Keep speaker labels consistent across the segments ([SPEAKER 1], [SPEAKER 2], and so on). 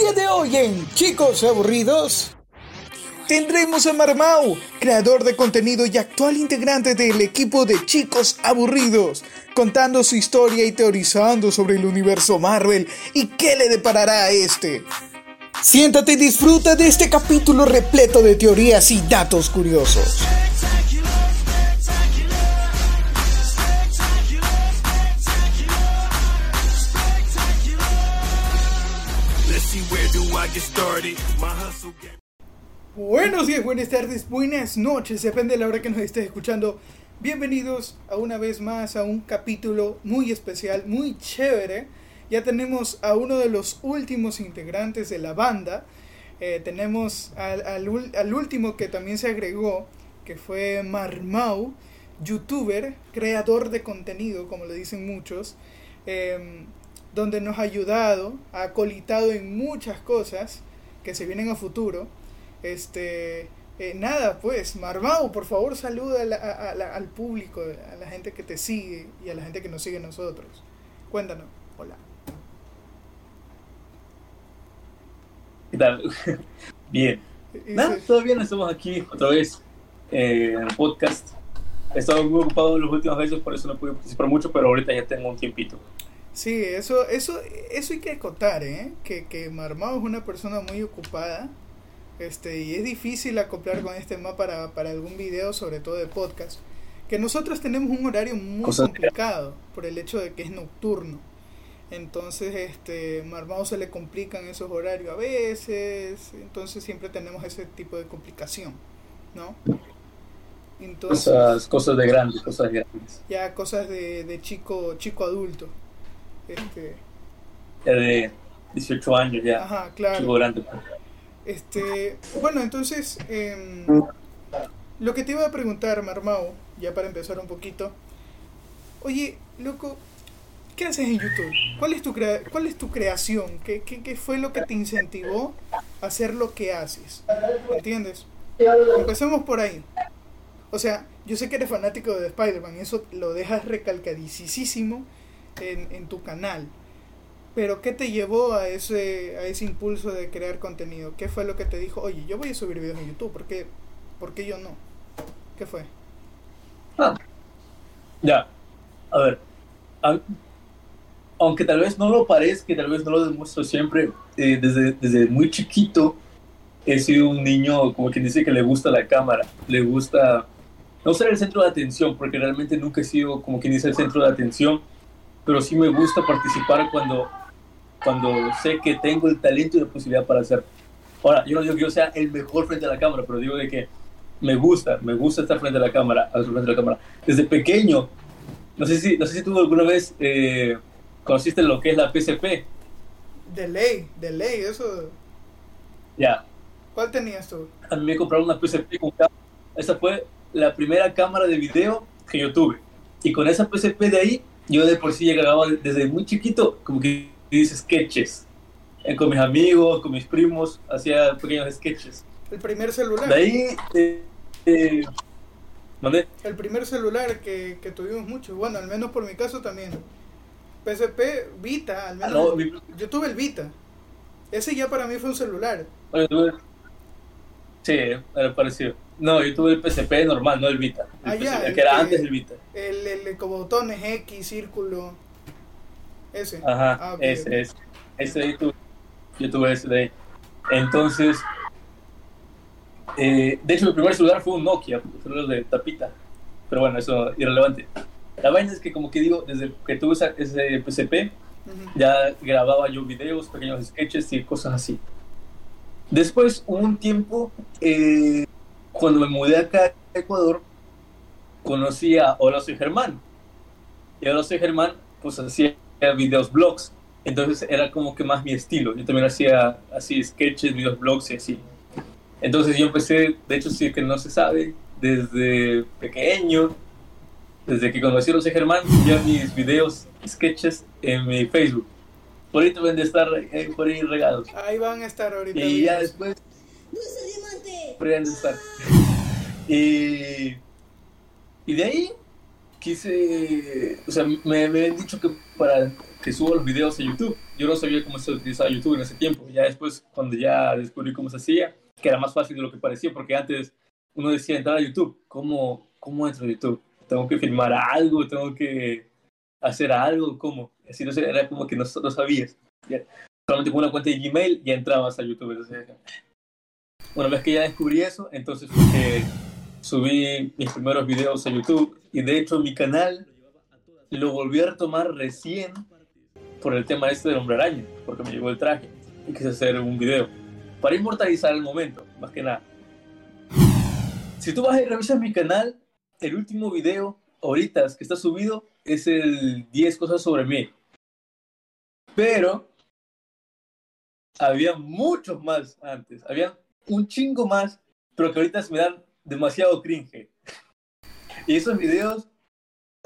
[SPEAKER 1] día de hoy en Chicos Aburridos tendremos a Marmau, creador de contenido y actual integrante del equipo de Chicos Aburridos, contando su historia y teorizando sobre el universo Marvel y qué le deparará a este. Siéntate y disfruta de este capítulo repleto de teorías y datos curiosos. Buenos días, buenas tardes, buenas noches, depende de la hora que nos estés escuchando. Bienvenidos a una vez más a un capítulo muy especial, muy chévere. Ya tenemos a uno de los últimos integrantes de la banda. Eh, tenemos al, al, último que también se agregó, que fue Marmau, youtuber, creador de contenido, como le dicen muchos. Em, donde nos ha ayudado, ha colitado en muchas cosas que se vienen a futuro. Este, eh, nada, pues, Marmau, por favor, saluda al público, a la gente que te sigue y a la gente que nos sigue a nosotros. Cuéntanos, hola.
[SPEAKER 2] ¿Qué tal? bien. Nada, todavía no estamos aquí otra vez eh, en el podcast. He estado muy ocupado en los últimos meses, por eso no pude participar mucho, pero ahorita ya tengo un tiempito.
[SPEAKER 1] Sí, eso, eso, eso hay que acotar, ¿eh? Que, que Marmao es una persona muy ocupada. Este, y es difícil acoplar con este mapa para, para algún video, sobre todo de podcast. Que nosotros tenemos un horario muy complicado por el hecho de que es nocturno. Entonces, este, Marmao se le complican esos horarios a veces. Entonces siempre tenemos ese tipo de complicación, ¿no?
[SPEAKER 2] Entonces, cosas, cosas de grandes, cosas grandes.
[SPEAKER 1] Ya cosas de, de chico, chico adulto. Este,
[SPEAKER 2] ya de 18 años ya.
[SPEAKER 1] Ajá, claro.
[SPEAKER 2] Pues.
[SPEAKER 1] Este, bueno, entonces, em, lo que te iba a preguntar, Marmao, ya para empezar un poquito. Oye, loco, ¿qué haces en YouTube? ¿Cuál es tu, cuál es tu creación? ¿Qué, ¿Qué, qué, fue lo que te incentivó a hacer lo que haces? ¿Entiendes? Empecemos por ahí. O sea, yo sé que eres fanático de Spider-Man eso lo dejas recalcadísimo en, en tu canal. Pero ¿qué te llevó a ese, a ese impulso de crear contenido? ¿Qué fue lo que te dijo, oye, yo voy a subir videos en YouTube, ¿por qué, ¿por qué yo no? ¿Qué fue?
[SPEAKER 2] Ah, ya, a ver, aunque tal vez no lo parezca, tal vez no lo demuestro siempre, eh, desde, desde muy chiquito he sido un niño, como quien dice que le gusta la cámara, le gusta no ser el centro de atención, porque realmente nunca he sido, como quien dice, el centro de atención, pero sí me gusta participar cuando, cuando sé que tengo el talento y la posibilidad para hacer. Ahora, yo no digo que yo sea el mejor frente a la cámara, pero digo de que me gusta, me gusta estar frente a la cámara, frente a la cámara. Desde pequeño, no sé si, no sé si tú alguna vez eh, conociste lo que es la PSP.
[SPEAKER 1] De ley, de ley, eso.
[SPEAKER 2] Ya.
[SPEAKER 1] ¿Cuál tenías tú?
[SPEAKER 2] A mí me compraron una PSP con cámara. Esa fue la primera cámara de video que yo tuve. Y con esa PSP de ahí yo de por sí llegaba desde muy chiquito, como que dice sketches. Eh, con mis amigos, con mis primos, hacía pequeños sketches.
[SPEAKER 1] El primer celular.
[SPEAKER 2] De ahí, eh, eh
[SPEAKER 1] El primer celular que, que tuvimos mucho, bueno, al menos por mi caso también. PSP Vita, al menos. Ah, yo tuve el Vita. Ese ya para mí fue un celular.
[SPEAKER 2] Sí, era parecido. No, yo tuve el PSP normal, no el Vita. El, ah, el, que era antes del Vita.
[SPEAKER 1] El, el, como botones X, círculo. Ese.
[SPEAKER 2] Ajá, ah, ese, ese. Ese ahí tuve. Yo tuve ese de ahí. Entonces, eh, de hecho, mi primer celular fue un Nokia, un celular de tapita. Pero bueno, eso irrelevante. La vaina es que, como que digo, desde que tuve ese PSP, ya grababa yo videos, pequeños sketches y cosas así. Después, un tiempo, eh, cuando me mudé acá a Ecuador, conocí a Hola Soy Germán. Y Hola Soy Germán, pues hacía videos, blogs. Entonces era como que más mi estilo. Yo también hacía así sketches, videos, blogs y así. Entonces yo empecé, de hecho sí que no se sabe, desde pequeño, desde que conocí a José Germán, ya mis videos, sketches en mi Facebook. Por ahí deben de estar eh, por ahí regados.
[SPEAKER 1] Ahí van a estar ahorita.
[SPEAKER 2] Y ya después y, y de ahí, quise, o sea, me, me han dicho que para que suba los videos a YouTube. Yo no sabía cómo se utilizaba YouTube en ese tiempo. Ya después, cuando ya descubrí cómo se hacía, que era más fácil de lo que parecía, porque antes uno decía entrar a YouTube. ¿Cómo, cómo entro a YouTube? ¿Tengo que filmar algo? ¿Tengo que hacer algo? ¿Cómo? Así no sé, era como que no, no sabías. Solamente con una cuenta de Gmail ya entrabas a YouTube. Entonces, una vez que ya descubrí eso, entonces que subí mis primeros videos a YouTube. Y de hecho, mi canal lo volví a retomar recién por el tema este del hombre araña, porque me llegó el traje y quise hacer un video para inmortalizar el momento, más que nada. Si tú vas y revisas mi canal, el último video ahorita que está subido es el 10 cosas sobre mí. Pero había muchos más antes, había un chingo más, pero que ahorita se me dan demasiado cringe. Y esos videos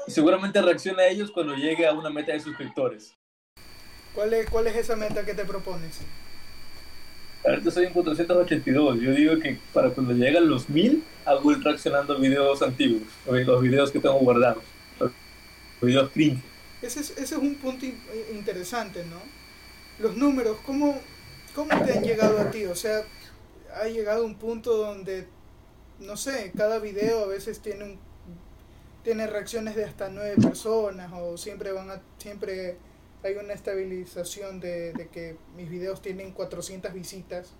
[SPEAKER 2] seguramente reacciona a ellos cuando llegue a una meta de suscriptores.
[SPEAKER 1] ¿Cuál es, cuál es esa meta que te propones?
[SPEAKER 2] Ahorita soy en 482. Yo digo que para cuando lleguen los 1000, hago ir reaccionando videos antiguos, los videos que tengo guardados, los videos cringe.
[SPEAKER 1] Ese es, ese es un punto interesante, ¿no? Los números, ¿cómo, ¿cómo te han llegado a ti? O sea, ha llegado un punto donde, no sé, cada video a veces tiene un tiene reacciones de hasta nueve personas o siempre van a siempre hay una estabilización de, de que mis videos tienen 400 visitas,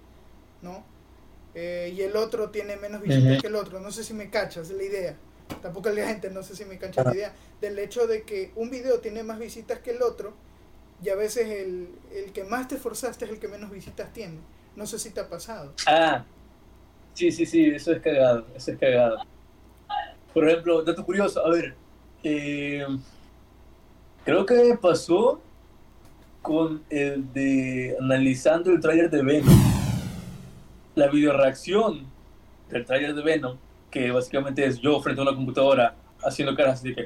[SPEAKER 1] ¿no? Eh, y el otro tiene menos visitas que el otro. No sé si me cachas la idea. Tampoco la gente, no sé si me cachas la idea. Del hecho de que un video tiene más visitas que el otro y a veces el, el que más te esforzaste es el que menos visitas tiene. No sé si te ha pasado.
[SPEAKER 2] Ah, sí, sí, sí, eso es cagado, eso es cagado. Por ejemplo, dato curioso, a ver, eh, creo que pasó con el de analizando el tráiler de Venom. La videoreacción del tráiler de Venom, que básicamente es yo frente a una computadora haciendo caras de que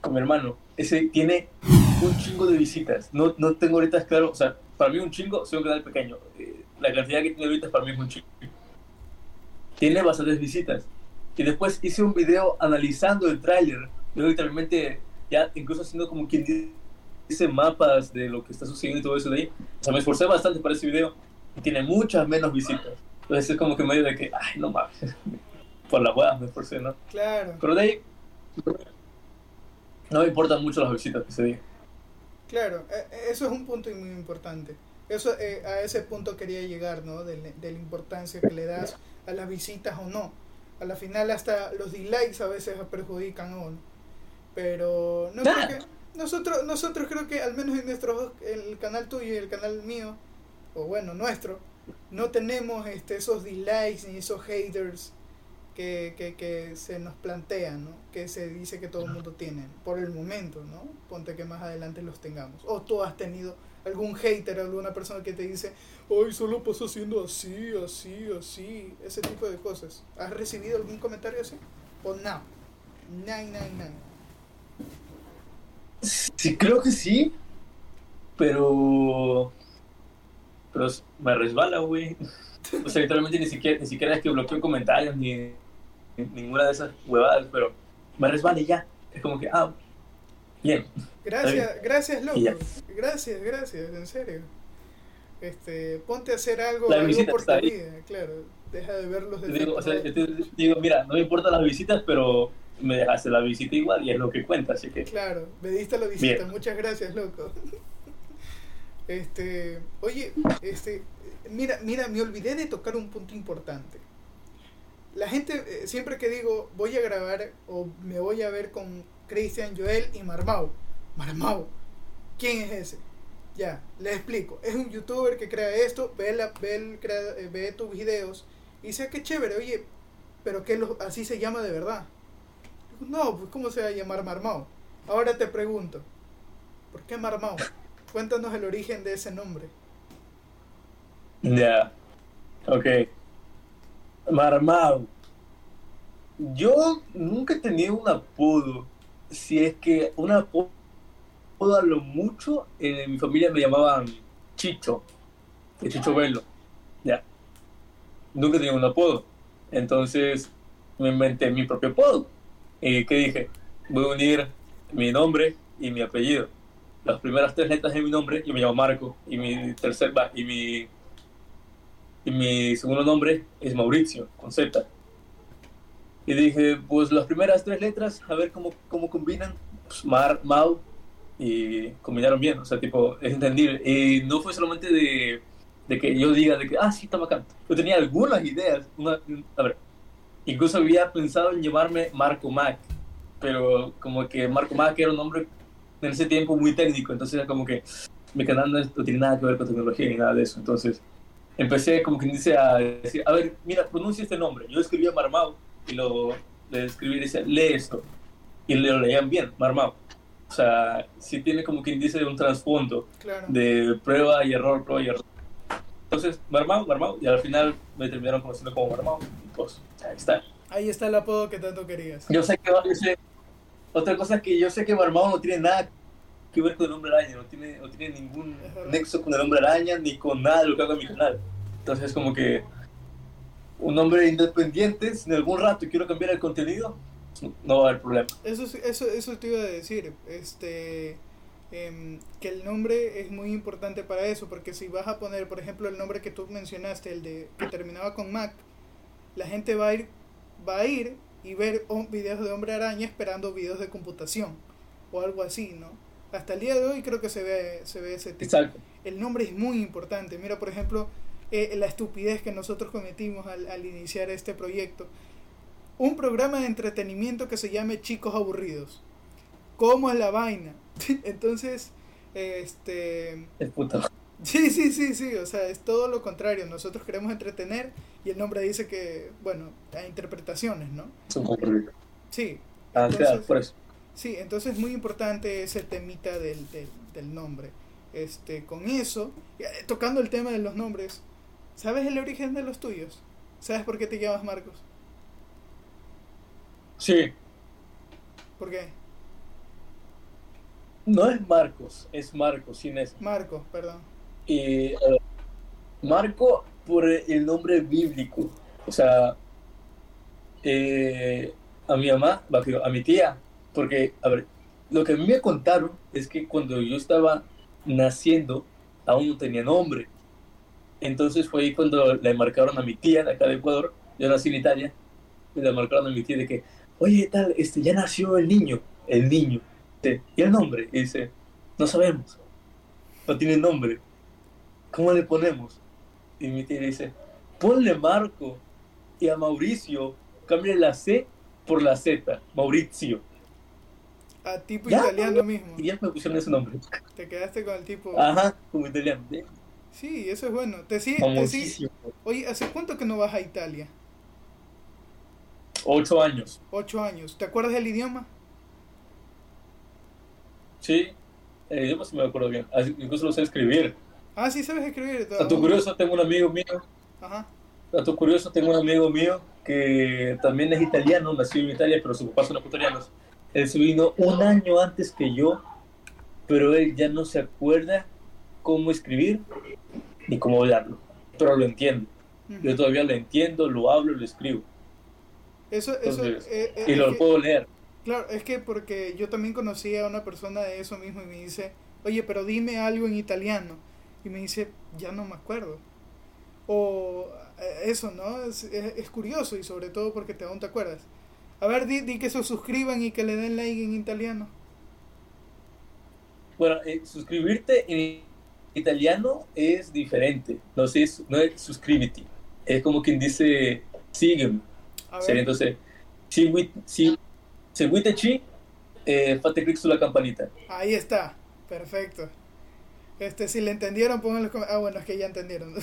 [SPEAKER 2] con mi hermano, ese tiene un chingo de visitas. No, no tengo ahorita claro, o sea, para mí un chingo, soy un canal pequeño. Eh, la cantidad que tiene ahorita para mí es un chingo. Tiene bastantes visitas. Y después hice un video analizando el tráiler. Yo literalmente, ya incluso haciendo como quien dice mapas de lo que está sucediendo y todo eso de ahí. O sea, me esforcé bastante para ese video y tiene muchas menos visitas. Entonces es como que medio de que, ay, no mames, por la hueá me esforcé, ¿no?
[SPEAKER 1] Claro.
[SPEAKER 2] Pero de ahí, no me importan mucho las visitas que se digan.
[SPEAKER 1] Claro, eso es un punto muy importante. Eso, eh, a ese punto quería llegar, ¿no? De, de, la importancia que le das a las visitas o no. A la final hasta los dislikes a veces perjudican a uno. Pero no creo que nosotros, nosotros creo que al menos en nuestro el canal tuyo y el canal mío, o bueno, nuestro, no tenemos este, esos dislikes ni esos haters que, que, que se nos plantean, ¿no? que se dice que todo el mundo tiene, por el momento, ¿no? Ponte que más adelante los tengamos. O tú has tenido algún hater, alguna persona que te dice, hoy solo pasó haciendo así, así, así, ese tipo de cosas. ¿Has recibido algún comentario así? O no? Nine, nine, nine.
[SPEAKER 2] Sí, creo que sí, pero. Pero me resbala, güey. O sea, literalmente ni siquiera, ni siquiera es que bloqueo comentarios ni, ninguna de esas huevadas, pero me resbala y ya. Es como que, ah, bien.
[SPEAKER 1] Gracias, gracias, loco. Gracias, gracias, en serio. Este, ponte a hacer algo, algo por tu vida, claro. Deja de ver los
[SPEAKER 2] digo, o sea, digo, mira, no me importan las visitas, pero me dejaste la visita igual y es lo que cuenta, así que...
[SPEAKER 1] Claro, me diste la visita, muchas gracias, loco. Este, oye, este, mira, mira, me olvidé de tocar un punto importante. La gente, eh, siempre que digo voy a grabar o me voy a ver con Cristian, Joel y Marmau. Marmau, ¿quién es ese? Ya, le explico. Es un youtuber que crea esto, ve, la, ve, el, eh, ve tus videos y dice, ah, qué chévere, oye, pero que así se llama de verdad. No, pues ¿cómo se va a llamar Marmao? Ahora te pregunto, ¿por qué Marmao? Cuéntanos el origen de ese nombre.
[SPEAKER 2] Ya, ok. Marmao. Yo nunca he tenido un apodo. Si es que un apodo a lo mucho, en mi familia me llamaban Chicho, de Chicho Velo. Ya. Nunca he tenido un apodo. Entonces me inventé mi propio apodo. ¿Y qué dije? voy a unir mi nombre y mi apellido. Las primeras tres letras de mi nombre, yo me llamo Marco, y mi tercer, y mi, y mi segundo nombre es Mauricio, con Z. Y dije, pues las primeras tres letras, a ver cómo, cómo combinan. Pues Mar, Mau, y combinaron bien, o sea, tipo, es entendible. Y no fue solamente de, de que yo diga, de que, ah, sí, está bacán. Yo tenía algunas ideas. Una, a ver, incluso había pensado en llamarme Marco Mac, pero como que Marco Mac era un nombre en ese tiempo muy técnico, entonces era como que mi canal no, tiene nada que ver con tecnología ni nada de eso. Entonces empecé como que dice a decir, a ver, mira, pronuncia este nombre. Yo escribía Marmao y lo le escribí y decía, lee esto. Y lo leían bien, Marmao. O sea, sí tiene como quien dice un trasfondo de prueba y error, prueba y error. Entonces, Marmao, Marmao, y al final me terminaron conociendo como Marmao. Y pues, ahí está.
[SPEAKER 1] Ahí está el apodo que tanto querías.
[SPEAKER 2] Yo sé que otra cosa es que yo sé que Marmao no tiene nada que ver con el hombre araña, no tiene, no tiene ningún nexo con el hombre araña ni con nada de lo que hago en mi canal. Entonces, como que un hombre independiente, si en algún rato quiero cambiar el contenido, no va a haber problema.
[SPEAKER 1] Eso, eso, eso te iba a decir, este, em, que el nombre es muy importante para eso, porque si vas a poner, por ejemplo, el nombre que tú mencionaste, el de que terminaba con Mac, la gente va a ir, va a ir y ver videos de hombre araña esperando videos de computación o algo así, ¿no? Hasta el día de hoy creo que se ve, se ve ese tipo.
[SPEAKER 2] Exacto.
[SPEAKER 1] El nombre es muy importante. Mira, por ejemplo, eh, la estupidez que nosotros cometimos al, al iniciar este proyecto. Un programa de entretenimiento que se llame Chicos Aburridos. ¿Cómo es la vaina? Entonces, este...
[SPEAKER 2] El puto.
[SPEAKER 1] Sí, sí, sí, sí, o sea, es todo lo contrario. Nosotros queremos entretener y el nombre dice que, bueno, hay interpretaciones, ¿no? Sí.
[SPEAKER 2] Ah, entonces, por eso.
[SPEAKER 1] Sí, entonces es muy importante ese temita del, del, nombre. Este, con eso, eh, tocando el tema de los nombres, ¿sabes el origen de los tuyos? ¿Sabes por qué te llamas Marcos?
[SPEAKER 2] Sí.
[SPEAKER 1] ¿Por qué?
[SPEAKER 2] No es Marcos, es Marcos, sin es.
[SPEAKER 1] Marcos, perdón.
[SPEAKER 2] Y Marco por el nombre bíblico. O sea, eh, a mi mamá, a mi tía, porque, a ver, lo que a mí me contaron es que cuando yo estaba naciendo, aún no tenía nombre. Entonces fue ahí cuando le marcaron a mi tía de acá de Ecuador, yo nací en Italia, y le marcaron a mi tía de que, oye, tal, este, ya nació el niño, el niño. ¿Y el nombre? Y dice, no sabemos, no tiene nombre. ¿cómo le ponemos? Y mi tía dice, ponle Marco y a Mauricio, cambie la C por la Z, Mauricio.
[SPEAKER 1] A tipo italiano mismo.
[SPEAKER 2] Y ya me pusieron ese nombre.
[SPEAKER 1] Te quedaste con el tipo.
[SPEAKER 2] Ajá, como italiano.
[SPEAKER 1] Sí, eso es bueno. Te sigue, te Oye, ¿hace cuánto que no vas a Italia?
[SPEAKER 2] Ocho años.
[SPEAKER 1] Ocho años. ¿Te acuerdas del idioma?
[SPEAKER 2] Sí, el idioma sí me acuerdo bien. Incluso lo sé escribir.
[SPEAKER 1] Ah, sí, sabes escribir.
[SPEAKER 2] A tu curioso, tengo un amigo mío. Ajá. A tu curioso, tengo un amigo mío que también es italiano, nació en Italia, pero sus papás son ecuatorianos. Él se vino un año antes que yo, pero él ya no se acuerda cómo escribir ni cómo hablarlo, pero lo entiendo. Yo todavía lo entiendo, lo hablo, lo escribo.
[SPEAKER 1] Eso, eso, eh,
[SPEAKER 2] eh, y lo puedo leer.
[SPEAKER 1] Claro, es que porque yo también conocí a una persona de eso mismo y me dice, oye, pero dime algo en italiano y me dice, ya no me acuerdo. O eh, eso, ¿no? Es, es, curioso y sobre todo porque te aún te acuerdas. A ver, di, di, que se suscriban y que le den like en italiano.
[SPEAKER 2] Bueno, eh, suscribirte en italiano es diferente. No, sé, no es suscríbete. Es como quien dice sígueme. Entonces, seguiteci, eh, fate clic sulla campanita.
[SPEAKER 1] Ahí está, perfecto. Este, si le entendieron, pónganlo Ah, bueno, es que ya entendieron.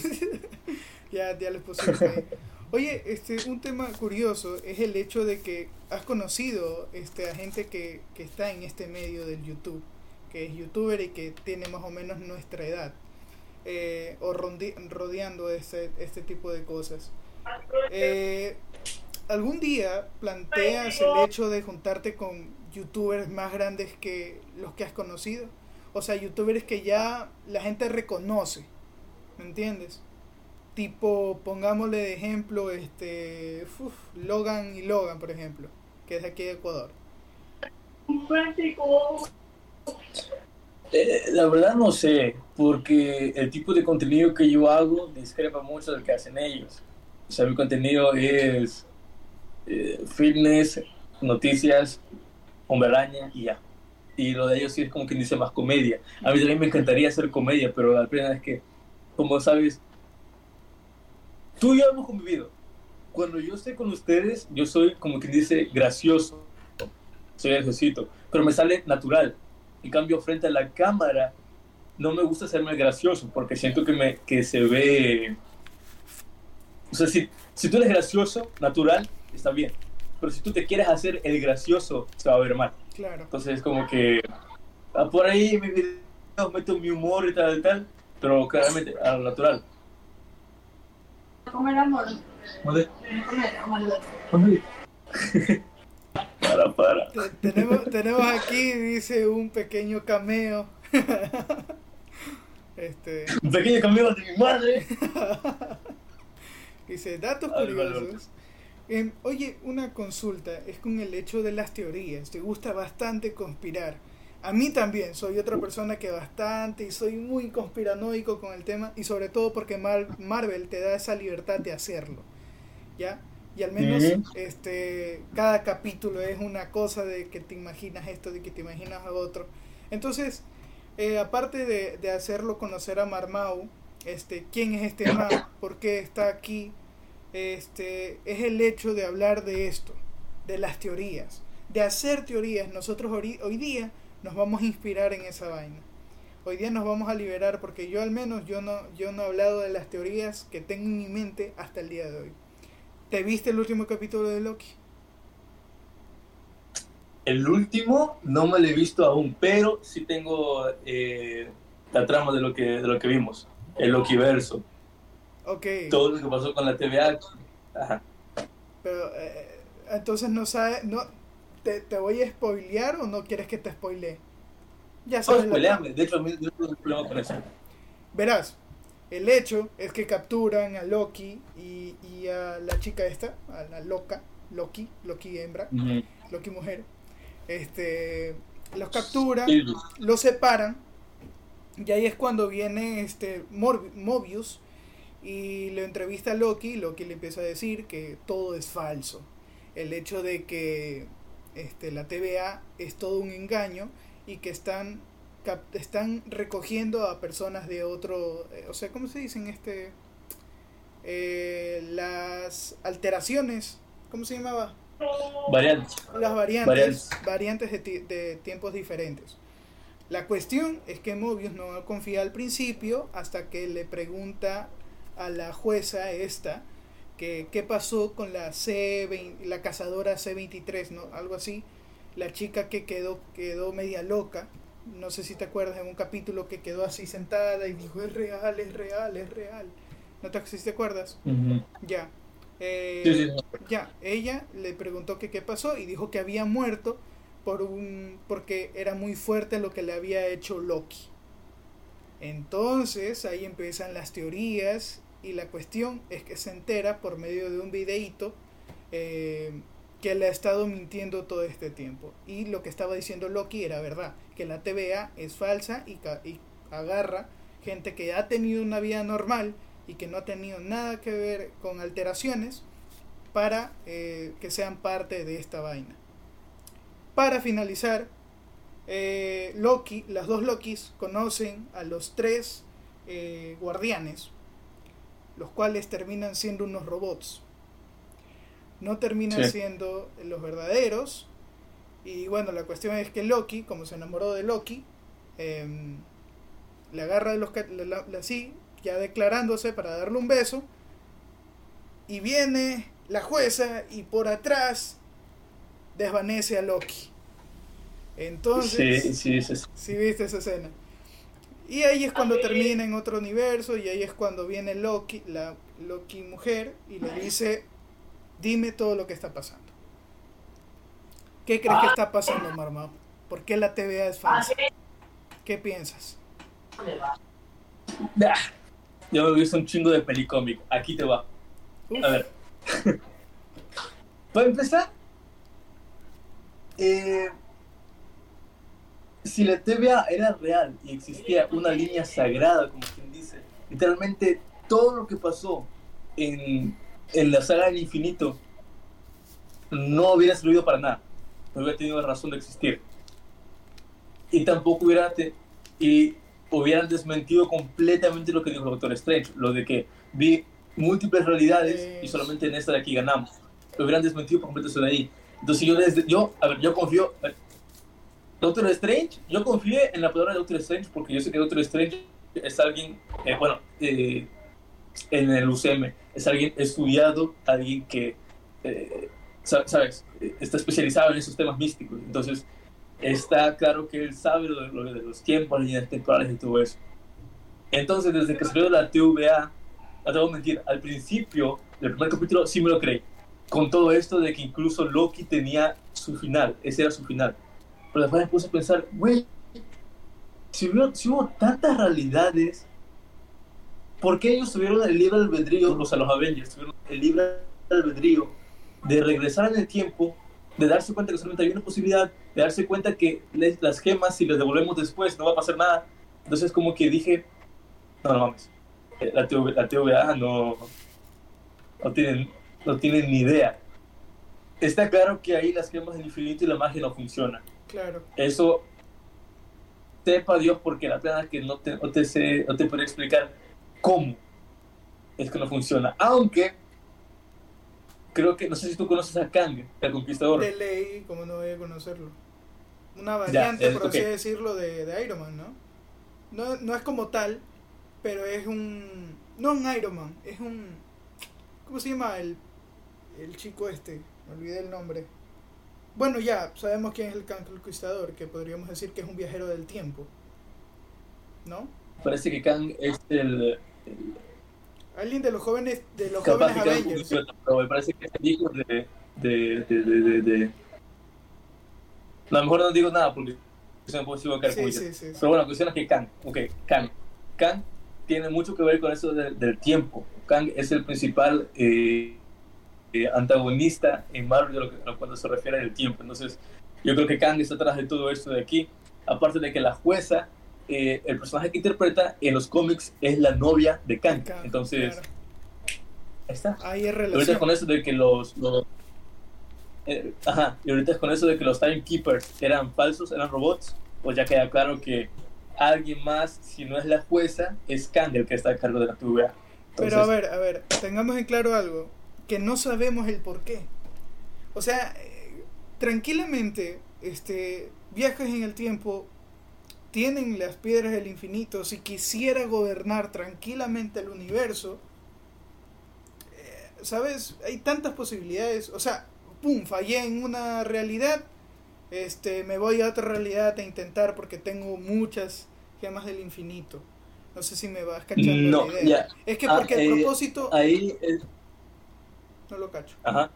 [SPEAKER 1] ya, ya les puse ahí. Oye, este, un tema curioso es el hecho de que has conocido este, a gente que, que está en este medio del YouTube, que es youtuber y que tiene más o menos nuestra edad, eh, o rodeando este, este tipo de cosas. Eh, ¿Algún día planteas el hecho de juntarte con youtubers más grandes que los que has conocido? o sea, youtubers que ya la gente reconoce, ¿me entiendes? Tipo, pongámosle de ejemplo, este, Logan y Logan, por ejemplo, que es de aquí de Ecuador.
[SPEAKER 2] Eh, la verdad no sé, porque el tipo de contenido que yo hago discrepa mucho del que hacen ellos. O sea, mi contenido es eh, fitness, noticias, hombre araña y ya. Y lo de ellos sí es como quien dice más comedia. A mí también me encantaría hacer comedia, pero la pena es que, como sabes, tú y yo hemos convivido. Cuando yo estoy con ustedes, yo soy como quien dice gracioso. Soy necesito, pero me sale natural. En cambio, frente a la cámara, no me gusta hacerme gracioso porque siento que, me, que se ve... O sea, si, si tú eres gracioso, natural, está bien. Pero si tú te quieres hacer el gracioso, se va a ver mal.
[SPEAKER 1] Claro.
[SPEAKER 2] Entonces, es como que ah, por ahí en mi video meto mi humor y tal y tal, pero claramente a lo natural.
[SPEAKER 3] Comer amor.
[SPEAKER 2] ¿Dónde?
[SPEAKER 3] Comer amor.
[SPEAKER 2] ¿Dónde? para, para.
[SPEAKER 1] Te- Tenemos, tenemos aquí, dice, un pequeño cameo. este,
[SPEAKER 2] Un pequeño cambio de mi madre.
[SPEAKER 1] dice, datos
[SPEAKER 2] Ay,
[SPEAKER 1] curiosos. Em, oye, una consulta, es con el hecho de las teorías. Te gusta bastante conspirar. A mí también, soy otra persona que bastante y soy muy conspiranoico con el tema y sobre todo porque Mar- Marvel te da esa libertad de hacerlo. ¿Ya? Y al menos este cada capítulo es una cosa de que te imaginas esto, de que te imaginas a otro. Entonces, eh, aparte de, de hacerlo conocer a Marmau, este, quién es este Mau, por qué está aquí, este, es el hecho de hablar de esto, de las teorías, de hacer teorías. Nosotros hoy, hoy día nos vamos a inspirar en esa vaina. Hoy día nos vamos a liberar porque yo al menos yo no, yo no he hablado de las teorías que tengo en mi mente hasta el día de hoy. ¿Te viste el último capítulo de Loki?
[SPEAKER 2] El último no me lo he visto aún, pero sí tengo eh, la trama de lo que de lo que vimos, el Lokiverso,
[SPEAKER 1] Ok,
[SPEAKER 2] todo lo que pasó con la TVA. Ajá.
[SPEAKER 1] pero eh, entonces no sabes, no, te, ¿te voy a spoilear o no quieres que te spoilee? Ya
[SPEAKER 2] No,
[SPEAKER 1] sabes la
[SPEAKER 2] spoileame, de hecho no tengo problema con eso.
[SPEAKER 1] Verás, el hecho es que capturan a Loki y, y a la chica esta, a la loca, Loki, Loki hembra. Loki mujer. Este, los capturan,
[SPEAKER 2] Sí,
[SPEAKER 1] los separan y ahí es cuando viene este Morbi- Mobius y lo entrevista a Loki, Loki le empieza a decir que todo es falso. El hecho de que este, la TVA es todo un engaño y que están cap- están recogiendo a personas de otro, eh, o sea, ¿cómo se dicen este eh, las alteraciones, ¿cómo se llamaba?
[SPEAKER 2] variantes.
[SPEAKER 1] las variantes,
[SPEAKER 2] Variantes.
[SPEAKER 1] variantes de, de tiempos diferentes. La cuestión es que Mobius no confía al principio hasta que le pregunta a la jueza esta que qué pasó con la C la cazadora C23, ¿no? Algo así. La chica que quedó quedó media loca. No sé si te acuerdas en un capítulo que quedó así sentada y dijo, "Es real, es real, es real." ¿No te, si te acuerdas? Ya. Eh,
[SPEAKER 2] Sí, sí, sí.
[SPEAKER 1] ya, ella le preguntó que qué pasó y dijo que había muerto por un porque era muy fuerte lo que le había hecho Loki. Entonces ahí empiezan las teorías y la cuestión es que se entera por medio de un videíto eh, que le ha estado mintiendo todo este tiempo. Y lo que estaba diciendo Loki era verdad, que la TVA es falsa y, agarra gente que ha tenido una vida normal y que no ha tenido nada que ver con alteraciones para eh, que sean parte de esta vaina. Para finalizar, eh, Loki, las dos Lokis conocen a los tres guardianes, los cuales terminan siendo unos robots. No terminan
[SPEAKER 2] Sí.
[SPEAKER 1] siendo los verdaderos. Y bueno, la cuestión es que Loki, como se enamoró de Loki, em, le agarra de los la- la- la- así, ya declarándose para darle un beso. Y viene la jueza y por atrás desvanece a Loki. Entonces,
[SPEAKER 2] Sí, sí, sí, sí.
[SPEAKER 1] si viste esa escena. Y ahí es cuando termina en otro universo y ahí es cuando viene Loki, la Loki mujer, y le dice, dime todo lo que está pasando. ¿Qué crees que está pasando, Marmao? ¿Por qué la TVA es falsa? ¿Qué piensas?
[SPEAKER 2] Ah, Yo me he visto un chingo de pelicómic. Aquí te va. A ver. Para empezar, eh, si la TVA era real y existía una línea sagrada, como quien dice, literalmente todo lo que pasó en, en la saga del infinito no hubiera servido para nada, no hubiera tenido razón de existir. Y tampoco hubiera, y hubieran desmentido completamente lo que dijo el Doctor Strange, lo de que vi múltiples realidades y solamente en esta de aquí ganamos. Lo hubieran desmentido por completo eso de ahí. Entonces yo, desde, yo, a ver, yo confío, Doctor Strange, yo confié en la palabra de Doctor Strange porque yo sé que Doctor Strange es alguien, eh, bueno, eh, en el UCM, es alguien estudiado, alguien que, eh, ¿sabes? Está especializado en esos temas místicos. Entonces, está claro que él sabe lo de, de los tiempos, las líneas temporales y todo eso. Entonces, desde que salió la TVA, no te voy a mentir, al principio del primer capítulo sí me lo creí. Con todo esto de que incluso Loki tenía su final, ese era su final. Pero después me puse a pensar, güey, si hubo, tantas realidades, ¿por qué ellos tuvieron el libre albedrío, o los Avengers tuvieron el libre albedrío de regresar en el tiempo, de darse cuenta que solamente hay una posibilidad, de darse cuenta que las gemas, si las devolvemos después, no va a pasar nada? Entonces, como que dije, no, no mames, eh, la, TVA, no, no, tienen, no tienen ni idea. Está claro que ahí las gemas del infinito y la magia no funcionan
[SPEAKER 1] Claro.
[SPEAKER 2] Eso, sepa Dios, porque la plena es que no te, no te, sé, no te puedo explicar cómo es que no funciona. Aunque, creo que, no sé si tú conoces a Kang, el conquistador.
[SPEAKER 1] De ley, como no voy a conocerlo. Una variante, por así decirlo, de, de, Iron Man, ¿no? ¿no? No es como tal, pero es un... No un Iron Man, es un... ¿Cómo se llama el, el chico este? Me olvidé el nombre. Bueno, ya sabemos quién es el Kang Conquistador, que podríamos decir que es un viajero del tiempo. ¿No?
[SPEAKER 2] Parece que Kang es el,
[SPEAKER 1] alguien de los jóvenes de los jóvenes Avengers.
[SPEAKER 2] Pero me parece que es el hijo de de, de, de, de, A lo mejor no digo nada porque se me puede equivocar sí, sí, sí, Pero bueno, la cuestión es que Kang, ok, Kang. Kang tiene mucho que ver con eso del tiempo. Kang es el principal eh, eh, antagonista en Marvel de lo se refiere al tiempo. Entonces, yo creo que Kang está atrás de todo esto de aquí. Aparte de que la jueza, eh, el personaje que interpreta en los cómics es la novia de Kang. Entonces, ahí está.
[SPEAKER 1] Ahí es relación.
[SPEAKER 2] ahorita con eso de que los, eh, ajá, y ahorita con eso de que los Timekeepers eran falsos, eran robots, pues ya queda claro que alguien más, si no es la jueza, es Kang el que está a cargo de la TVA.
[SPEAKER 1] Pero a ver, a ver, tengamos en claro algo que no sabemos el por qué. O sea, eh, tranquilamente, este, viajes en el tiempo tienen las piedras del infinito. Si quisiera gobernar tranquilamente el universo, eh, ¿sabes? Hay tantas posibilidades. O sea, pum, fallé en una realidad. Este, me voy a otra realidad a intentar porque tengo muchas gemas del infinito. No sé si me vas cachando la idea. Es que porque el ah, eh, propósito.
[SPEAKER 2] Ahí
[SPEAKER 1] no lo cacho.
[SPEAKER 2] Ajá.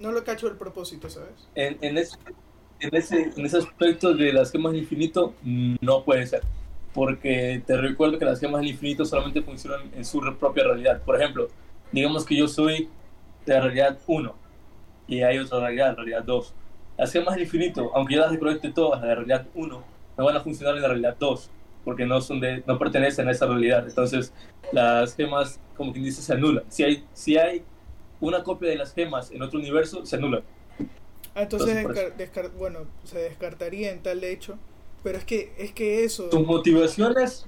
[SPEAKER 1] No lo cacho el propósito, ¿sabes?
[SPEAKER 2] En, en, ese, en, ese, en ese aspecto de las gemas del infinito, no puede ser. Porque te recuerdo que las gemas del infinito solamente funcionan en su propia realidad. Por ejemplo, digamos que yo soy de la realidad 1 y hay otra realidad, realidad 2. Las gemas del infinito, aunque yo las reconecte todas la realidad 1, no van a funcionar en la realidad 2 porque no son de no pertenecen a esa realidad. Entonces, las gemas, como quien dice, se anulan. Si hay, si hay una copia de las gemas en otro universo se anula.
[SPEAKER 1] Ah, entonces, bueno, se descartaría en tal hecho. Pero es que, es que eso.
[SPEAKER 2] Tus motivaciones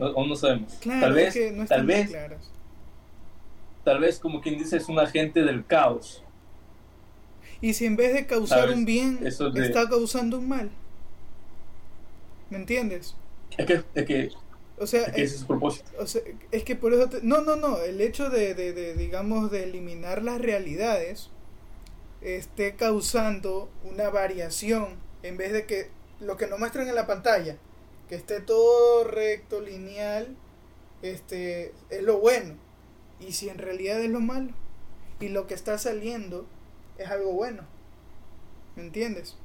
[SPEAKER 2] aún no sabemos. tal vez, tal vez, tal vez como quien dice es un agente del caos.
[SPEAKER 1] Y si en vez de causar un bien, está causando un mal. ¿Me entiendes?
[SPEAKER 2] Es que, es que
[SPEAKER 1] o sea,
[SPEAKER 2] es, es su propósito.
[SPEAKER 1] O sea, es que por eso... no, no, no. El hecho de, de, de, digamos, de eliminar las realidades esté causando una variación en vez de que lo que nos muestran en la pantalla, que esté todo recto, lineal, este, es lo bueno. Y si en realidad es lo malo. Y lo que está saliendo es algo bueno. ¿Me entiendes?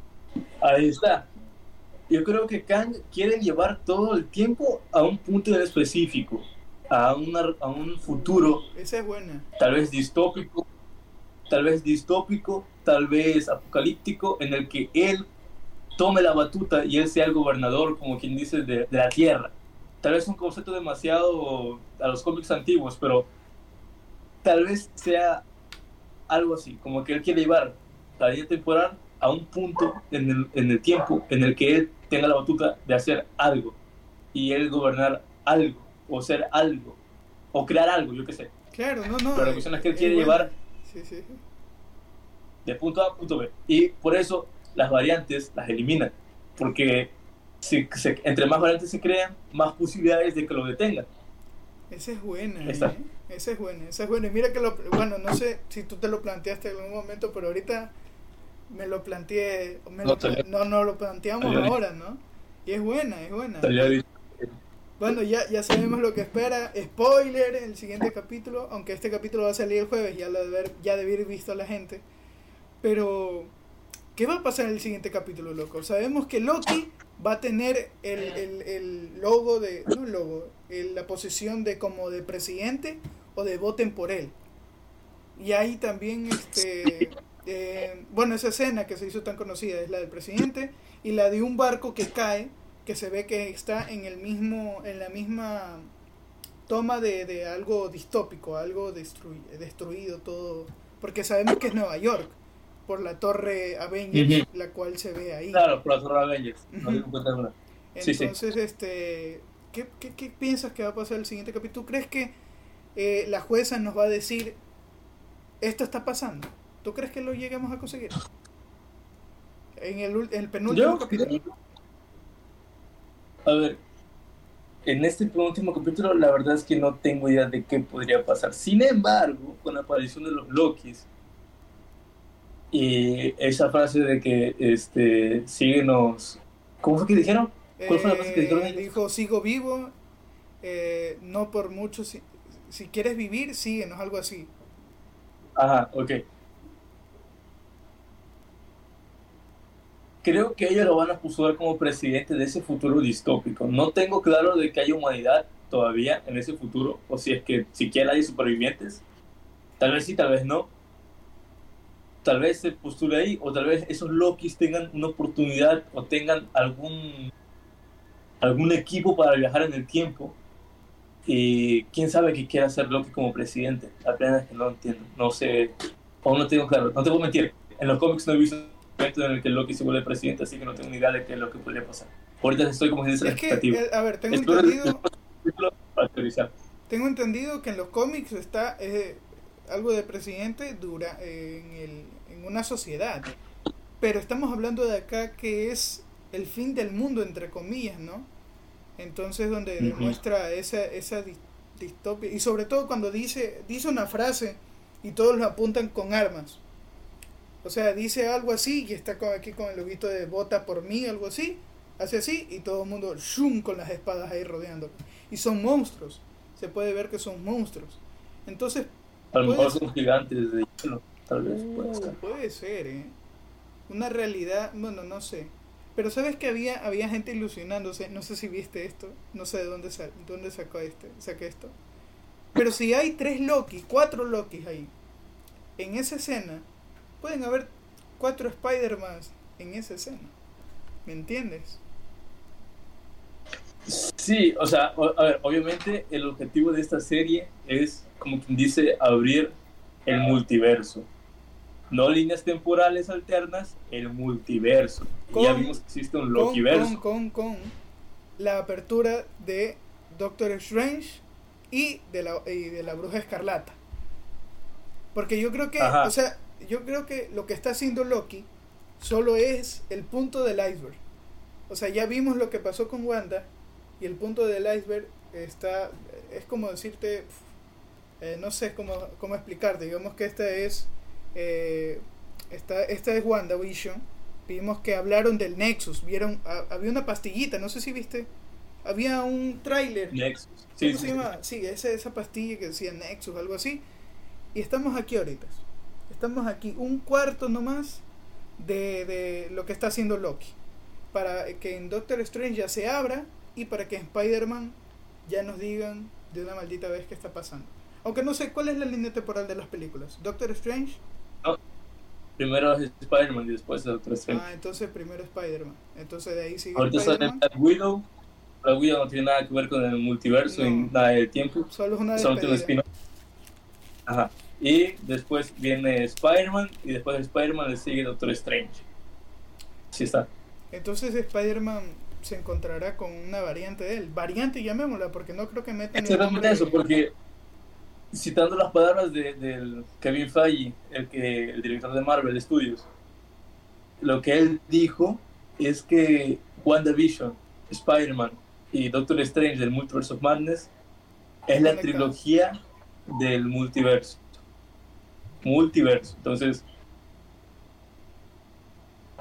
[SPEAKER 2] Ahí está yo creo que Kang quiere llevar todo el tiempo a un punto específico, a, una, a un futuro.
[SPEAKER 1] Esa es buena.
[SPEAKER 2] Tal vez distópico, tal vez distópico, tal vez apocalíptico, en el que él tome la batuta y él sea el gobernador, como quien dice, de, de la tierra. Tal vez un concepto demasiado a los cómics antiguos, pero tal vez sea algo así, como que él quiere llevar la línea temporal a un punto en el, en el tiempo en el que él tenga la batuta de hacer algo y él gobernar algo o ser algo o crear algo, yo qué sé.
[SPEAKER 1] Claro, no, no.
[SPEAKER 2] Pero la cuestión es que él quiere llevar de punto A a punto B. Y por eso las variantes las eliminan. Porque si, entre más variantes se crean, más posibilidades de que lo detengan.
[SPEAKER 1] Esa es buena. ¿eh? Esa es buena, esa es buena. Y mira que lo, bueno, no sé si tú te lo planteaste en algún momento, pero ahorita me lo planteé, no, no, lo planteamos ahora, ¿no? Y es buena, es buena. Bueno, ya, ya sabemos lo que espera. Spoiler, el siguiente capítulo, aunque este capítulo va a salir el jueves, ya lo de ver, ya debe haber visto a la gente. Pero, ¿qué va a pasar en el siguiente capítulo, loco? Sabemos que Loki va a tener el, el, el logo de, no el logo, la posición de como de presidente o de voten por él. Y ahí también, este, eh, bueno, esa escena que se hizo tan conocida es la del presidente y la de un barco que cae, que se ve que está en el mismo, en la misma toma de, de algo distópico, algo destruido todo, porque sabemos que es Nueva York por la torre Avengers, la cual se ve ahí.
[SPEAKER 2] Claro, por la torre Avengers.
[SPEAKER 1] Entonces, este, ¿qué, ¿qué, qué, piensas que va a pasar el siguiente capítulo? ¿Tú crees que eh, la jueza nos va a decir, esto está pasando? ¿Tú crees que lo lleguemos a conseguir? En el, el penúltimo capítulo.
[SPEAKER 2] A ver, en este penúltimo capítulo la verdad es que no tengo idea de qué podría pasar. Sin embargo, con la aparición de los Lokis y esa frase de que este síguenos ¿cómo fue que dijeron?
[SPEAKER 1] ¿Cuál fue la frase que dijeron? Eh, dijo sigo vivo eh, no por mucho si, si quieres vivir síguenos algo así
[SPEAKER 2] ajá ok creo que ellos lo van a postular como presidente de ese futuro distópico no tengo claro de que haya humanidad todavía en ese futuro o si es que siquiera hay supervivientes tal vez sí tal vez no tal vez se postule ahí, o tal vez esos Lokis tengan una oportunidad o tengan algún, algún equipo para viajar en el tiempo. Y quién sabe que quiera ser Loki como presidente. La pena es que no entiendo. No sé, aún no tengo claro. No te puedo mentir. En los cómics no he visto momento en el que Loki se vuelve presidente, así que no tengo ni idea de qué es lo que podría pasar. Ahorita estoy como en esa expectativa.
[SPEAKER 1] a ver, tengo entendido. Tengo entendido que en los cómics está. Eh, algo de presidente dura en, el, en una sociedad. Pero estamos hablando de acá que es el fin del mundo, entre comillas, ¿no? Entonces, donde demuestra esa, esa distopia. Y sobre todo cuando dice, dice una frase y todos lo apuntan con armas. O sea, dice algo así y está aquí con el ojito de bota por mí, algo así. Hace así y todo el mundo shum, con las espadas ahí rodeando. Y son monstruos. Se puede ver que son monstruos. Entonces,
[SPEAKER 2] a lo mejor son gigantes de hielo, tal vez. puede, ser.
[SPEAKER 1] puede ser, ¿eh? Una realidad, bueno, no sé. Pero sabes que había, había gente ilusionándose, no sé si viste esto, no sé de dónde, dónde sacó este, saqué esto. Pero si hay tres Loki, cuatro Lokis ahí, en esa escena, pueden haber cuatro Spider-Man en esa escena. ¿Me entiendes?
[SPEAKER 2] Sí, o sea, a ver, obviamente el objetivo de esta serie es como quien dice, abrir el multiverso. No líneas temporales alternas, el multiverso. ya vimos que existe un Lokiverso.
[SPEAKER 1] Con, con, la apertura de Doctor Strange y de la, y de la Bruja Escarlata. Porque yo creo que, o sea, yo creo que lo que está haciendo Loki solo es el punto del iceberg. O sea, ya vimos lo que pasó con Wanda y el punto del iceberg está, es como decirte, eh, no sé cómo, cómo explicarte, digamos que esta es, eh, esta, esta es WandaVision, vimos que hablaron del Nexus, vieron, había una pastillita, no sé si viste, había un tráiler.
[SPEAKER 2] Nexus,
[SPEAKER 1] sí, sí, sí. esa, esa pastilla que decía Nexus, algo así, y estamos aquí ahorita, estamos aquí, un cuarto nomás de, de lo que está haciendo Loki, para que en Doctor Strange ya se abra y para que en Spider-Man ya nos digan de una maldita vez qué está pasando. Aunque no sé cuál es la línea temporal de las películas. Doctor Strange.
[SPEAKER 2] Primero es Spider-Man y después es Doctor Strange.
[SPEAKER 1] Ah, entonces primero Spider-Man. Entonces de ahí sigue
[SPEAKER 2] Ahorita sale. Black Widow. Black Widow no tiene nada que ver con el multiverso
[SPEAKER 1] No.
[SPEAKER 2] y nada de tiempo.
[SPEAKER 1] Solo es una
[SPEAKER 2] Solo tiene un spin-off. Ajá. Y después viene Spider-Man y después de Spider-Man le sigue Doctor Strange. Sí está.
[SPEAKER 1] Entonces Spider-Man se encontrará con una variante de él. Variante llamémosla, porque no creo que metan
[SPEAKER 2] Exactamente eso, porque citando las palabras de, del Kevin Feige, el, que, el director de Marvel Studios, lo que él dijo es que WandaVision, Spider-Man y Doctor Strange del Multiverse of Madness es la trilogía del multiverso. Multiverso. Entonces,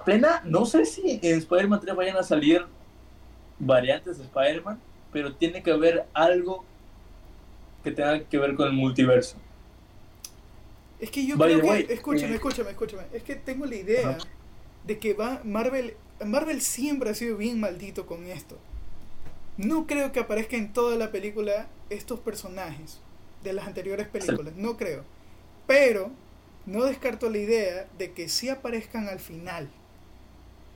[SPEAKER 2] plena, no sé si en Spider-Man 3 vayan a salir variantes de Spider-Man, pero tiene que haber algo que tenga que ver con el multiverso.
[SPEAKER 1] Es que yo
[SPEAKER 2] By
[SPEAKER 1] creo que, escúchame,
[SPEAKER 2] eh,
[SPEAKER 1] escúchame, escúchame. Es que tengo la idea de que va Marvel, Marvel siempre ha sido bien maldito con esto. No creo que aparezca en toda la película estos personajes de las anteriores películas, no creo. Pero no descarto la idea de que sí aparezcan al final.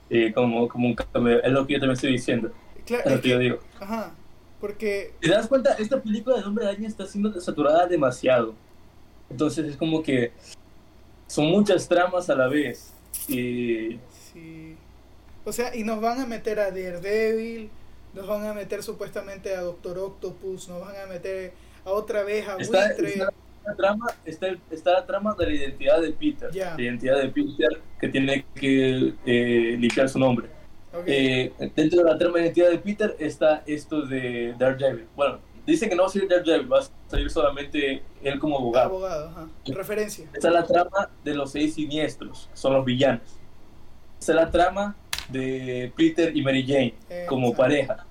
[SPEAKER 2] eh, como, como un cameo. Es lo que yo también estoy diciendo.
[SPEAKER 1] Claro,
[SPEAKER 2] Es lo que yo digo.
[SPEAKER 1] ajá, porque
[SPEAKER 2] ¿Te das cuenta? Esta película de Hombre Araña está siendo saturada demasiado. Entonces es como que son muchas tramas a la vez. Y
[SPEAKER 1] Sí. O sea, y nos van a meter a Daredevil, nos van a meter supuestamente a Doctor Octopus, nos van a meter a otra vez a
[SPEAKER 2] está, está la trama, está, está la trama de la identidad de Peter.
[SPEAKER 1] Ya.
[SPEAKER 2] La identidad de Peter que tiene que eh, limpiar su nombre.
[SPEAKER 1] Ok.
[SPEAKER 2] Eh, dentro de la trama de identidad de Peter está esto de Daredevil. Bueno, dicen que no va a salir Daredevil, va a salir solamente él como abogado.
[SPEAKER 1] Abogado, ajá. Referencia.
[SPEAKER 2] Está la trama de los seis siniestros, son los villanos. Está la trama de Peter y Mary Jane como
[SPEAKER 1] Exacto.
[SPEAKER 2] pareja.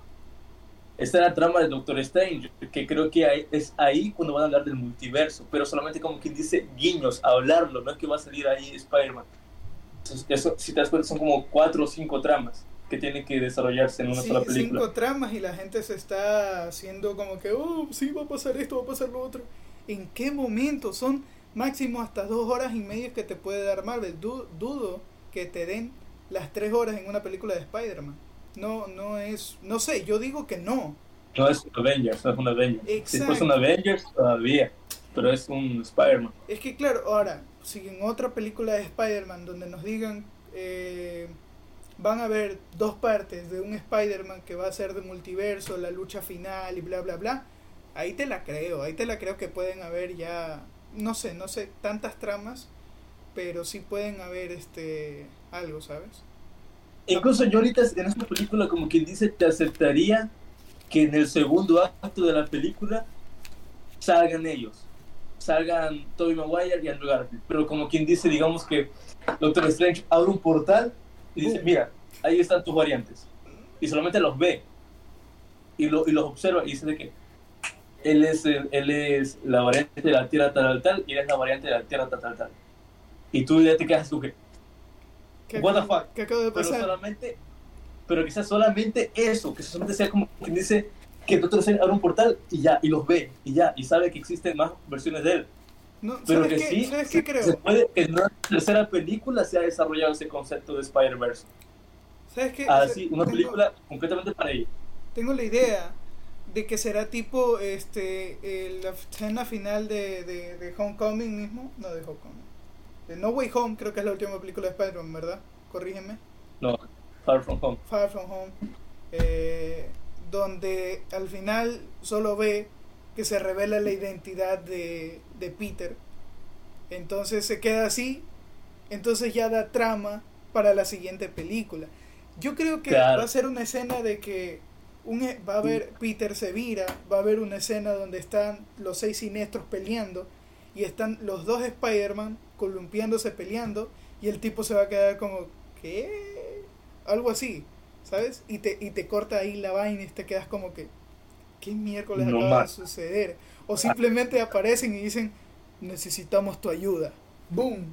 [SPEAKER 2] Está la trama de Doctor Strange, que creo que ahí- es ahí cuando van a hablar del multiverso, pero solamente como quien dice guiños, hablarlo, no es que va a salir ahí Spider-Man. Eso, si te das cuenta, son como cuatro o cinco tramas que tienen que desarrollarse en una
[SPEAKER 1] Sí,
[SPEAKER 2] sola película.
[SPEAKER 1] cinco tramas y la gente se está haciendo como que, oh, sí, va a pasar esto, va a pasar lo otro. ¿En qué momento? Son máximo hasta dos horas y media que te puede dar Marvel. Du- dudo que te den las tres horas en una película de Spider-Man. No, no es, no sé, yo digo que no.
[SPEAKER 2] No es un Avengers, no es un Avengers. Si fuese un Avengers, todavía, pero es un Spider-Man.
[SPEAKER 1] Es que claro, ahora, si en otra película de Spider-Man donde nos digan, eh, van a haber dos partes de un Spider-Man que va a ser de multiverso, la lucha final y bla, bla, bla, ahí te la creo, ahí te la creo que pueden haber ya, no sé, no sé, tantas tramas, pero sí pueden haber este algo, ¿sabes?
[SPEAKER 2] Incluso yo ahorita en esta película, como quien dice, te aceptaría que en el segundo acto de la película salgan ellos. Salgan Tobey Maguire y Andrew Garfield. Pero como quien dice, digamos que Doctor Strange abre un portal y dice, mira, ahí están tus variantes. Y solamente los ve. Y, lo- y los observa y dice de que él es, él es la variante de la Tierra tal, tal, y él es la variante de la Tierra tal, tal, tal. Y tú ya te quedas tú que,
[SPEAKER 1] ¿Qué,
[SPEAKER 2] What the fuck?
[SPEAKER 1] qué acaba de
[SPEAKER 2] pero
[SPEAKER 1] pasar?
[SPEAKER 2] solamente pero sea solamente eso que solamente sea como quien dice que Doctor Strange abre un portal y ya y los ve y ya y sabe que existen más versiones de él
[SPEAKER 1] No,
[SPEAKER 2] pero
[SPEAKER 1] ¿Sabes
[SPEAKER 2] que sí
[SPEAKER 1] ¿Sabes qué creo?
[SPEAKER 2] se puede que en una tercera película se ha desarrollado ese concepto de Spider-Verse
[SPEAKER 1] ¿Sabes qué?
[SPEAKER 2] así una
[SPEAKER 1] Tengo-
[SPEAKER 2] película completamente para ella
[SPEAKER 1] Tengo la idea de que será tipo este eh, la escena final de, de, de Homecoming mismo. No, de Homecoming. No Way Home, creo que es la última película de Spider-Man, ¿verdad? Corrígeme.
[SPEAKER 2] no Far From Home
[SPEAKER 1] Far From Home. eh, donde al final solo ve que se revela la identidad de, de Peter. Entonces se queda así. Entonces ya da trama para la siguiente película. Yo creo que
[SPEAKER 2] Claro.
[SPEAKER 1] va a ser una escena de que un, e- va a haber Peter se vira, va a haber una escena donde están los seis siniestros peleando y están los dos Spider-Man columpiándose peleando y el tipo se va a quedar como ¿qué? Algo así, ¿sabes? Y te, y te corta ahí la vaina y te quedas como que ¿qué miércoles
[SPEAKER 2] No
[SPEAKER 1] acaba
[SPEAKER 2] más.
[SPEAKER 1] de suceder? O simplemente aparecen y dicen necesitamos tu ayuda. ¡Boom!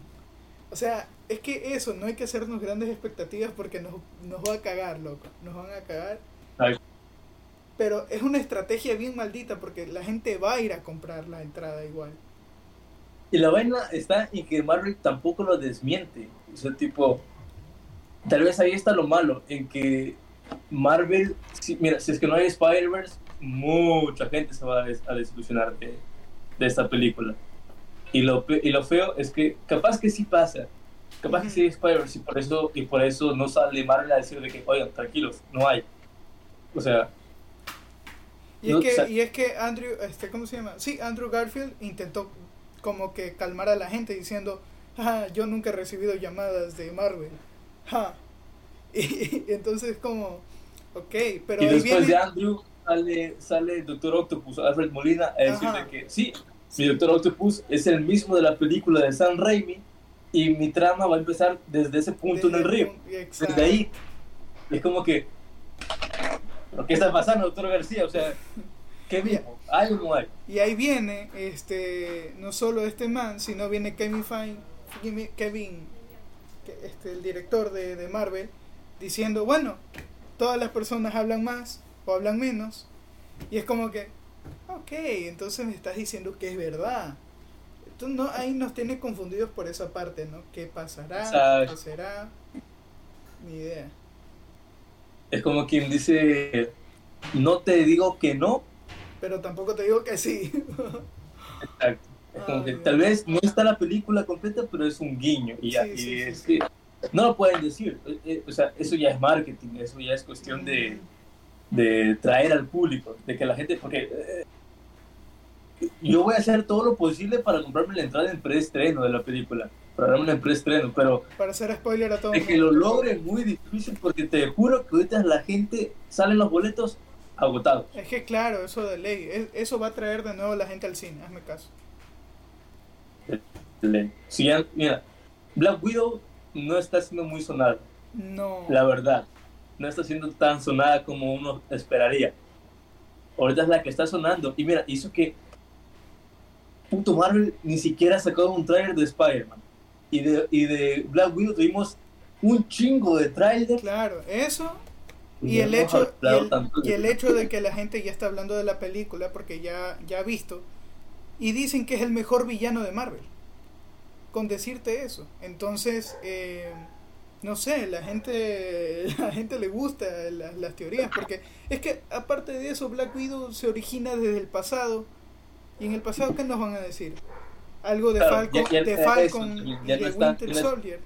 [SPEAKER 1] O sea, es que eso, no hay que hacernos grandes expectativas porque nos, nos va a cagar, loco. Nos van a cagar.
[SPEAKER 2] Ay.
[SPEAKER 1] Pero es una estrategia bien maldita porque la gente va a ir a comprar la entrada igual.
[SPEAKER 2] Y la vaina está en que Marvel tampoco lo desmiente. O sea, tipo, tal vez ahí está lo malo, en que Marvel, si, mira, si es que no hay Spider-Verse, mucha gente se va a, desilusionar de, de, esta película. Y lo, y lo feo es que capaz que sí pasa, capaz que sí hay Spider-Verse y por eso, y por eso no sale Marvel a decir de que, oigan, tranquilos, no hay. O sea...
[SPEAKER 1] Y, es que, y es que Andrew, este, ¿cómo se llama? Sí, Andrew Garfield intentó como que calmar a la gente diciendo, ah, yo nunca he recibido llamadas de Marvel. Ja. Y, entonces como, ok, pero...
[SPEAKER 2] Y después de Andrew sale, sale el Doctor Octopus, Alfred Molina, a decirle que sí, mi Doctor Octopus es el mismo de la película de Sam Raimi y mi trama va a empezar desde ese punto en el río. Desde ahí. Es como que... ¿Qué está pasando, doctor García? O sea, ¿qué mismo? ¿Hay o no hay?
[SPEAKER 1] Y ahí viene, este, no solo este man, sino viene Kevin Feige, Kevin, este, el director de, de Marvel, diciendo, bueno, todas las personas hablan más o hablan menos. Y es como que, ok, entonces me estás diciendo que es verdad. Entonces, no, ahí nos tiene confundidos por esa parte, ¿no? ¿Qué pasará? ¿Qué será? Ni idea.
[SPEAKER 2] Es como quien dice, no te digo que no.
[SPEAKER 1] Pero tampoco te digo que sí.
[SPEAKER 2] Exacto. Es como que tal vez no está la película completa, pero es un guiño. Y, ya, y es que no lo pueden decir. Eh, eh, o sea, eso ya es marketing, eso ya es cuestión de, de traer al público, de que la gente, porque eh, yo voy a hacer todo lo posible para comprarme la entrada en preestreno de la película, para darme en preestreno, pero
[SPEAKER 1] para hacer spoiler a todo.
[SPEAKER 2] De que lo logre es muy difícil porque te juro que ahorita la gente salen los boletos agotados.
[SPEAKER 1] Es que claro, eso de ley, eso va a traer de nuevo a la gente al cine, hazme caso.
[SPEAKER 2] Si mira, Black Widow no está siendo muy sonada.
[SPEAKER 1] No.
[SPEAKER 2] La verdad. No está siendo tan sonada como uno esperaría. Ahorita es la que está sonando. Y mira, hizo que. Punto Marvel ni siquiera sacó un trailer de Spider-Man. Y de, y de Black Widow tuvimos un chingo de trailer.
[SPEAKER 1] Claro, eso. Y, el, hecho, y el, hecho de que la gente ya está hablando de la película porque ya, ya ha visto. Y dicen que es el mejor villano de Marvel con decirte eso. Entonces, eh, no sé, la gente, la gente le gusta las teorías, porque es que aparte de eso, Black Widow se origina desde el pasado. ¿Y en el pasado qué nos van a decir? Algo de Falcon, de Falcon y de Winter Soldier.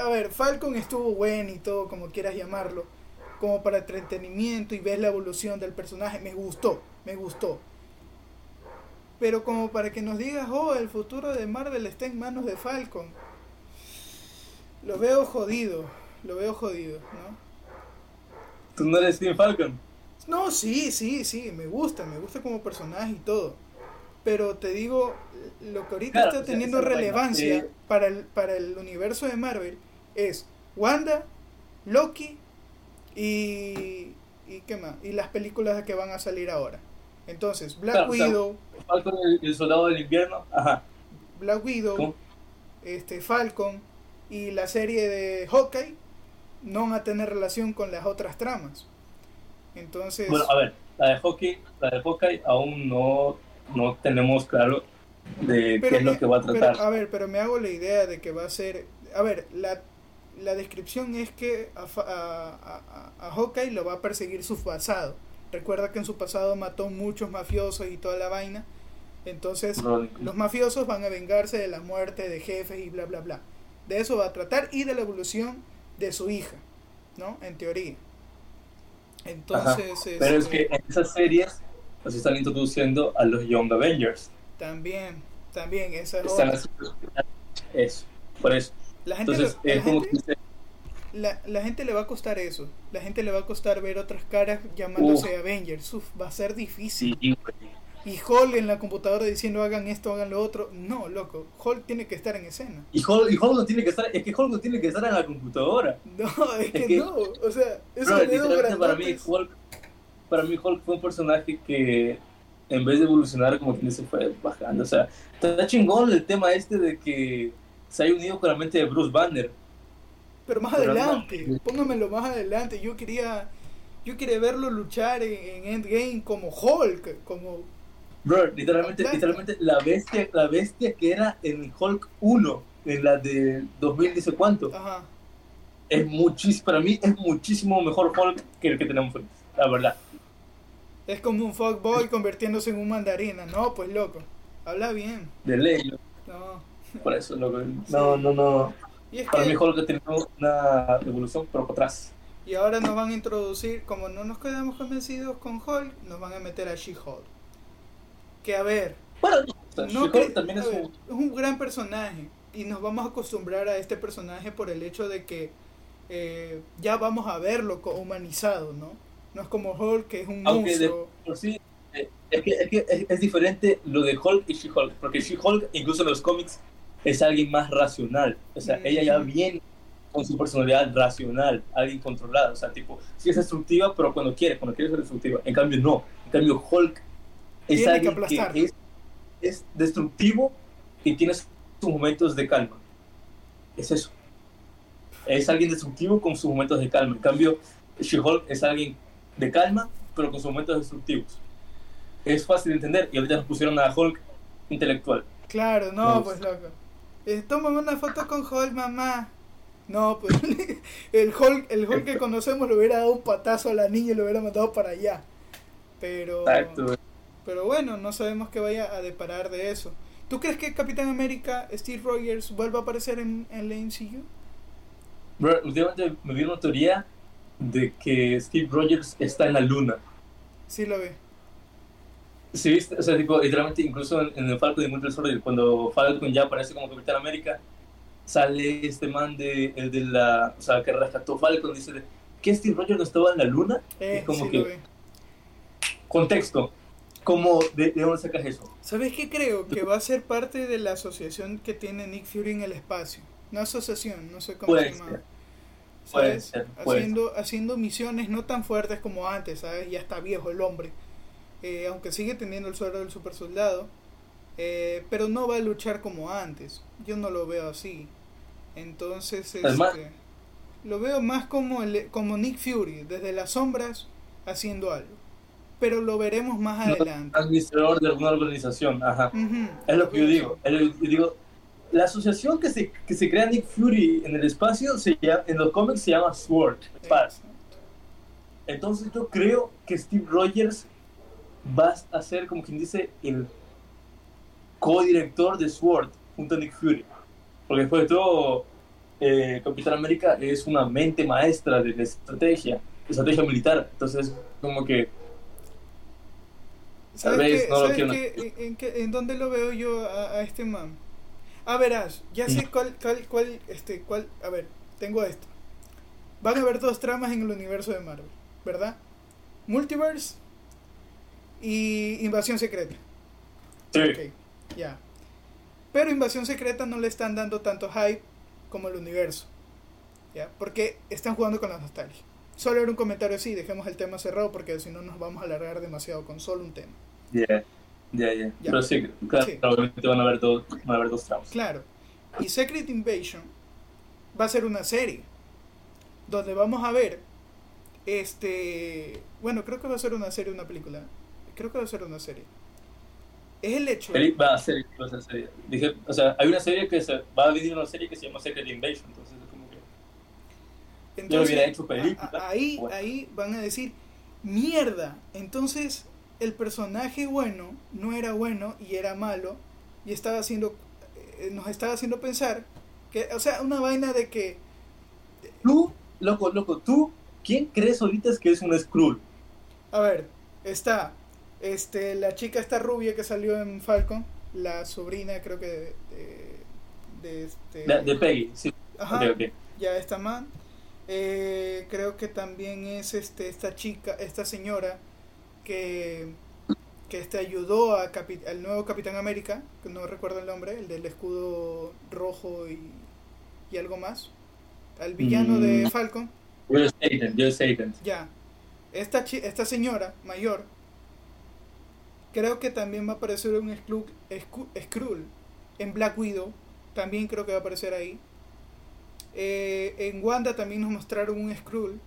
[SPEAKER 1] A ver, Falcon estuvo bueno y todo, como quieras llamarlo, como para entretenimiento y ves la evolución del personaje. Me gustó, me gustó pero como para que nos digas, oh, el futuro de Marvel está en manos de Falcon. Lo veo jodido, lo veo jodido, ¿no?
[SPEAKER 2] ¿Tú no eres Team Falcon?
[SPEAKER 1] No, sí, sí, sí, me gusta, me gusta como personaje y todo. Pero te digo, lo que ahorita está teniendo relevancia para, el, para el universo de Marvel es Wanda, Loki y, y qué más, y las películas que van a salir ahora. Entonces, Black Widow.
[SPEAKER 2] Falcon, el, soldado del invierno. Ajá.
[SPEAKER 1] Black Widow, este Falcon y la serie de Hawkeye no van a tener relación con las otras tramas. Entonces.
[SPEAKER 2] Bueno, a ver, la de Hawkeye, la de Hawkeye aún no, no tenemos claro de qué es lo que va a tratar.
[SPEAKER 1] a ver, pero me hago la idea de que va a ser. A ver, la, la descripción es que a, a, a, a Hawkeye lo va a perseguir su pasado Recuerda que en su pasado mató muchos mafiosos y toda la vaina. Entonces, los mafiosos van a vengarse de la muerte de jefes y bla, bla, bla. De eso va a tratar y de la evolución de su hija, ¿no? En teoría.
[SPEAKER 2] Entonces. Pero es que en esas series nos están introduciendo a los Young Avengers.
[SPEAKER 1] También, también, esa es
[SPEAKER 2] Eso, por eso.
[SPEAKER 1] La gente, Entonces, es como que la, la, gente le va a costar eso. La gente le va a costar ver otras caras llamándose Avengers. Uf, va a ser difícil. y Hulk en la computadora diciendo hagan esto, hagan lo otro. No, loco. Hulk tiene que estar en escena.
[SPEAKER 2] Y Hulk, y Hulk no tiene que estar, es que Hulk no tiene que estar en la computadora.
[SPEAKER 1] No, es, que, no. O sea, eso es
[SPEAKER 2] para mí Hulk, para mí Hulk fue un personaje que en vez de evolucionar como que se fue bajando. O sea, está chingón el tema este de que se haya unido con la mente de Bruce Banner
[SPEAKER 1] pero más adelante, póngamelo más adelante. Yo quería yo quería verlo luchar en, Endgame como Hulk, como
[SPEAKER 2] Bro, literalmente, literalmente la bestia, la bestia que era en Hulk 1, en la de 2000, dice cuánto.
[SPEAKER 1] Ajá.
[SPEAKER 2] Es muchísimo, para mí es muchísimo mejor Hulk que el que tenemos la verdad.
[SPEAKER 1] Es como un fuckboy convirtiéndose en un mandarina. No, pues loco. Habla bien.
[SPEAKER 2] De ley,
[SPEAKER 1] No.
[SPEAKER 2] por eso, loco. No, no, no.
[SPEAKER 1] Y es
[SPEAKER 2] Para mí
[SPEAKER 1] que,
[SPEAKER 2] Hulk ha tenido una evolución, pero para atrás.
[SPEAKER 1] y ahora nos van a introducir, como no nos quedamos convencidos con Hulk, nos van a meter a She-Hulk. Que a ver,
[SPEAKER 2] Bueno, o sea,
[SPEAKER 1] no
[SPEAKER 2] también es
[SPEAKER 1] ver,
[SPEAKER 2] un...
[SPEAKER 1] es un gran personaje y nos vamos a acostumbrar a este personaje por el hecho de que eh, ya vamos a verlo humanizado, ¿no? No es como Hulk que es un
[SPEAKER 2] Aunque de por sí, eh, es que, es, que es, es diferente lo de Hulk y She-Hulk, porque She-Hulk, incluso en los cómics, es alguien más racional. O sea,
[SPEAKER 1] Mm.
[SPEAKER 2] ella ya viene con su personalidad racional, alguien controlada. O sea, tipo, sí es destructiva, pero cuando quiere, cuando quiere ser destructiva. En cambio, no. En cambio, Hulk es
[SPEAKER 1] Tiene
[SPEAKER 2] alguien que, es, es destructivo y tiene sus momentos de calma. Es eso. Es alguien destructivo con sus momentos de calma. En cambio, She-Hulk es alguien de calma, pero con sus momentos destructivos. Es fácil de entender y ahorita nos pusieron a Hulk intelectual.
[SPEAKER 1] Claro, no, pues loco. Eh, tómame una foto con Hulk, mamá. No, pues el Hulk, el Hulk que conocemos le hubiera dado un patazo a la niña y lo hubiera mandado para allá. Pero,
[SPEAKER 2] Exacto.
[SPEAKER 1] pero bueno, no sabemos qué vaya a deparar de eso. ¿Tú crees que Capitán América, Steve Rogers, vuelva a aparecer en, en la MCU?
[SPEAKER 2] Bro, últimamente me vi una teoría de que Steve Rogers está en la luna.
[SPEAKER 1] Sí lo ve.
[SPEAKER 2] Sí, viste? O sea, tipo, literalmente, incluso en, en el Falcon y Winter Soldier, cuando Falcon ya aparece como Capitán América, sale este man de, el de la, o sea, que rescató Falcon, dice, de, ¿qué Steve Rogers no estaba en la luna?
[SPEAKER 1] Eh,
[SPEAKER 2] Es como
[SPEAKER 1] sí
[SPEAKER 2] que-. Contexto, ¿cómo, de, de dónde sacas eso?
[SPEAKER 1] ¿Sabes qué creo? Que va a ser parte de la asociación que tiene Nick Fury en el espacio. Una asociación, no sé cómo
[SPEAKER 2] Puede
[SPEAKER 1] se llama.
[SPEAKER 2] ser. Puede
[SPEAKER 1] ¿Sabes?
[SPEAKER 2] ser, puede
[SPEAKER 1] haciendo, haciendo misiones no tan fuertes como antes, ¿sabes? Ya está viejo el hombre. Eh, aunque sigue teniendo el suelo del super soldado. eh, pero no va a luchar como antes. Yo no lo veo así. Entonces,
[SPEAKER 2] Además-
[SPEAKER 1] este, lo veo más como, el, como Nick Fury, desde las sombras, haciendo algo. Pero lo veremos más adelante.
[SPEAKER 2] Administrador de alguna organización, ajá.
[SPEAKER 1] Ujú,
[SPEAKER 2] Es lo que yo
[SPEAKER 1] veo
[SPEAKER 2] digo. Es lo que yo digo, la asociación que se, que se crea Nick Fury en el espacio, se llama, en los cómics se llama SWORD.
[SPEAKER 1] Exacto.
[SPEAKER 2] Entonces yo creo que Steve Rogers va a ser, como quien dice, el co-director de SWORD junto a Nick Fury. Porque después de todo, eh, Capitán América es una mente maestra de la estrategia, de estrategia militar. Entonces, como que
[SPEAKER 1] ¿Sabes,
[SPEAKER 2] no
[SPEAKER 1] ¿Sabes
[SPEAKER 2] quiero-
[SPEAKER 1] qué? ¿En, en dónde lo veo yo a, a este man? Ah, verás, ya sé cuál, cuál, cuál, este, cuál, a ver, tengo esto. Van a haber dos tramas en el universo de Marvel, ¿verdad? Multiverse y Invasión Secreta.
[SPEAKER 2] sí,
[SPEAKER 1] Ok, ya. Pero Invasión Secreta no le están dando tanto hype como el universo. ¿Ya? Porque están jugando con la nostalgia. Solo era un comentario así, dejemos el tema cerrado porque si no nos vamos a alargar demasiado con solo un tema.
[SPEAKER 2] ya, ya, ya. Pero sí, claro,
[SPEAKER 1] Sí.
[SPEAKER 2] obviamente van a haber dos, van a haber dos tramos.
[SPEAKER 1] Claro. Y Secret Invasion va a ser una serie donde vamos a ver este, bueno, creo que va a ser una serie, una película. Creo que va a ser una serie. Es el hecho.
[SPEAKER 2] Peli- Va a ser va a ser serie. Dije, o sea, hay una serie que se va a venir una serie que se llama Secret Invasion, entonces es como que yo lo hubiera hecho película.
[SPEAKER 1] a- a- ahí,
[SPEAKER 2] Bueno.
[SPEAKER 1] ahí van a decir, mierda. Entonces el personaje bueno no era bueno y era malo y estaba haciendo, eh, nos estaba haciendo pensar que, o sea, una vaina de que
[SPEAKER 2] tú, loco, loco, tú, ¿quién crees ahorita es que es un Skrull?
[SPEAKER 1] A ver, está este la chica esta rubia que salió en Falcon, la sobrina creo que de, de, de este
[SPEAKER 2] De, de Peggy, sí.
[SPEAKER 1] Ajá, ya está man. Eh, creo que también es este esta chica, esta señora que que este ayudó a al nuevo Capitán América, que no recuerdo el nombre, el del escudo rojo y, y algo más, al villano de
[SPEAKER 2] Mm.
[SPEAKER 1] Falcon.
[SPEAKER 2] Joe Staten, Joe Staten.
[SPEAKER 1] Ya. Esta, esta señora mayor, creo que también va a aparecer un Skrull, Skru- Skrull en Black Widow. También creo que va a aparecer ahí. Eh, en Wanda también nos mostraron un Skrull.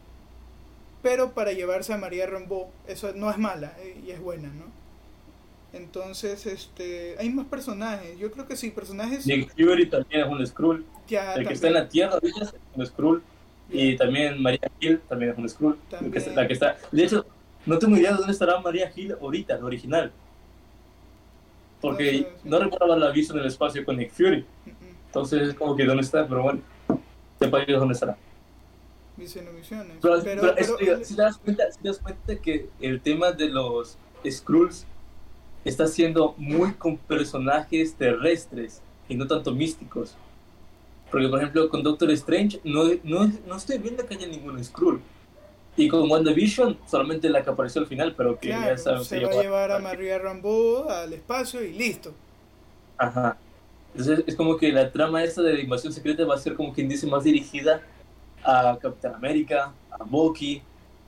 [SPEAKER 1] Pero para llevarse a María Rambeau. Eso no es mala eh, y es buena, ¿no? Entonces, este, hay más personajes. Yo creo que sí, personajes.
[SPEAKER 2] Nick Fury también es un Skrull.
[SPEAKER 1] Ya,
[SPEAKER 2] el que está en la Tierra ahorita es un Skrull. Y también María Hill también es un Skrull. La que, está. De hecho, no tengo idea de dónde estará María Hill ahorita, la original. Porque
[SPEAKER 1] No sé, sí.
[SPEAKER 2] no recuerdo haberla visto en el espacio con Nick Fury.
[SPEAKER 1] Mm, mm.
[SPEAKER 2] Entonces es como que dónde está, pero bueno. Sepa Dios dónde estará.
[SPEAKER 1] Misiones, misiones.
[SPEAKER 2] Pero,
[SPEAKER 1] Pero,
[SPEAKER 2] pero
[SPEAKER 1] pero-
[SPEAKER 2] es- si, te das cuenta, si te das cuenta que el tema de los Skrulls está siendo muy con personajes terrestres y no tanto místicos. Porque, por ejemplo, con Doctor Strange no, no, no estoy viendo que haya ningún Skrull. Y con WandaVision, solamente la que apareció al final, pero que
[SPEAKER 1] claro,
[SPEAKER 2] ya sabes.
[SPEAKER 1] se va a llevar a María Rambo al espacio y listo.
[SPEAKER 2] Ajá. Entonces es como que la trama esta de la invasión secreta va a ser como quien dice más dirigida a Capitán América, a Bucky,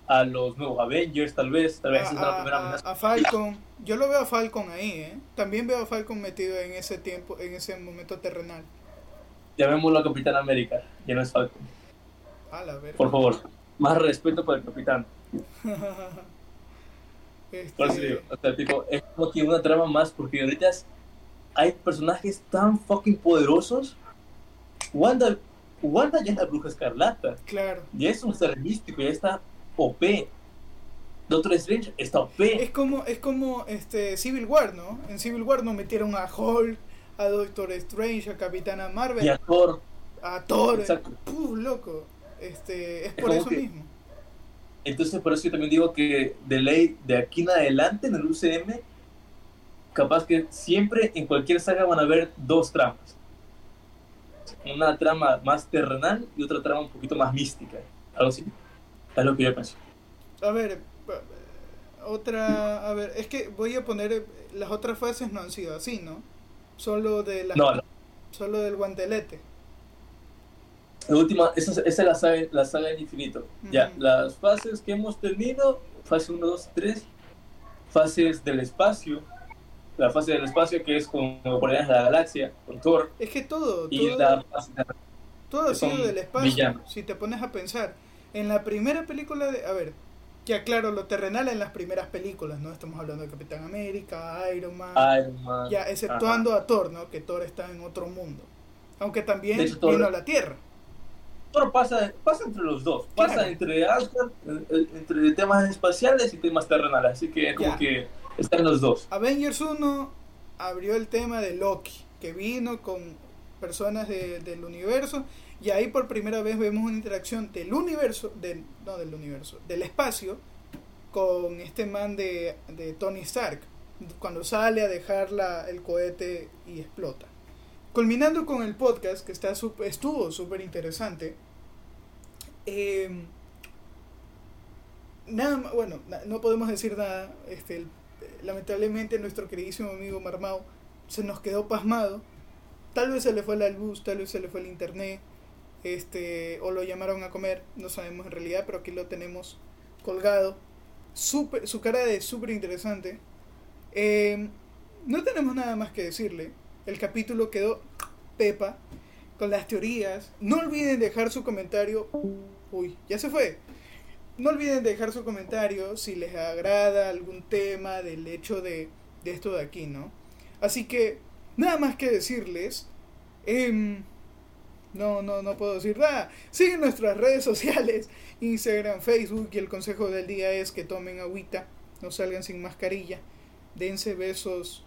[SPEAKER 2] a los nuevos Avengers tal vez, tal vez
[SPEAKER 1] a,
[SPEAKER 2] esa es la primera amenaza.
[SPEAKER 1] a Falcon. Yo lo veo a Falcon ahí, ¿eh? También veo a Falcon metido en ese tiempo, en ese momento terrenal.
[SPEAKER 2] Llamémoslo a Capitán América, ya no es Falcon.
[SPEAKER 1] A la verga.
[SPEAKER 2] Por favor, más respeto para el Capitán.
[SPEAKER 1] Este,
[SPEAKER 2] Por eso digo, o sea, tipo, es como que una trama más, porque ahorita hay personajes tan fucking poderosos. Wanda, Wanda ya es la bruja escarlata.
[SPEAKER 1] claro.
[SPEAKER 2] Ya es un ser místico, ya está OP. Doctor Strange está OP.
[SPEAKER 1] Es como, es como este Civil War, ¿no? En Civil War nos metieron a Hulk, a Doctor Strange, a Capitana Marvel,
[SPEAKER 2] Y a Thor.
[SPEAKER 1] a Thor.
[SPEAKER 2] Exacto.
[SPEAKER 1] Puf, loco. Este, es por eso
[SPEAKER 2] que-
[SPEAKER 1] mismo.
[SPEAKER 2] Entonces, por eso yo también digo que de ley, de aquí en adelante en el UCM, capaz que siempre en cualquier saga van a haber dos tramas. Una trama más terrenal y otra trama un poquito más mística. Algo así. Es lo que yo pienso.
[SPEAKER 1] A ver, pa- otra, a ver, es que voy a poner eh, las otras fases no han sido así, ¿no? Solo de la,
[SPEAKER 2] No, no.
[SPEAKER 1] solo del guantelete.
[SPEAKER 2] La última, esa, es- esa es la saga, la saga del infinito. Ya, las fases que hemos tenido, fase 1, 2, 3, fases del espacio. La fase del espacio que es con Guardianes de la Galaxia, con Thor.
[SPEAKER 1] Es que todo,
[SPEAKER 2] Y
[SPEAKER 1] todo,
[SPEAKER 2] la fase de
[SPEAKER 1] todo ha sido del espacio.
[SPEAKER 2] villanos.
[SPEAKER 1] Si te pones a pensar, en la primera película de, a ver, ya claro, lo terrenal en las primeras películas, ¿no? Estamos hablando de Capitán América, Iron Man,
[SPEAKER 2] Iron Man.
[SPEAKER 1] ya exceptuando a Thor, ¿no? Que Thor está en otro mundo. Aunque también
[SPEAKER 2] hecho, Thor-
[SPEAKER 1] vino a la Tierra.
[SPEAKER 2] Thor pasa, pasa entre los dos. Pasa
[SPEAKER 1] Claro.
[SPEAKER 2] entre Asgard, eh, eh, entre temas espaciales y temas terrenales. Así que es como
[SPEAKER 1] Ya.
[SPEAKER 2] que están los dos.
[SPEAKER 1] Avengers 1 abrió el tema de Loki, que vino con personas de- del universo y ahí por primera vez vemos una interacción del universo, del, no del universo, del espacio con este man de, de Tony Stark, cuando sale a dejar la- el cohete y explota. Culminando con el podcast, que está sup- estuvo súper interesante, eh, nada bueno, no podemos decir nada, este, el- lamentablemente nuestro queridísimo amigo Marmao se nos quedó pasmado. Tal vez se le fue la luz, tal vez se le fue el internet, este, o lo llamaron a comer, no sabemos en realidad, pero aquí lo tenemos colgado. Súper- su cara es súper interesante. Eh, no tenemos nada más que decirle. El capítulo quedó pepa con las teorías. No olviden dejar su comentario. Uy, ya se fue. No olviden dejar su comentario si les agrada algún tema del hecho de, de esto de aquí, ¿no? Así que, nada más que decirles. em, no, no, no puedo decir nada. Siguen nuestras redes sociales, Instagram, Facebook, y el consejo del día es que tomen agüita, no salgan sin mascarilla, dense besos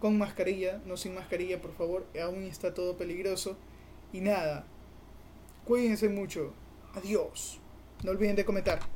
[SPEAKER 1] con mascarilla, no sin mascarilla, por favor, aún está todo peligroso. Y nada, cuídense mucho. Adiós. No olviden de comentar.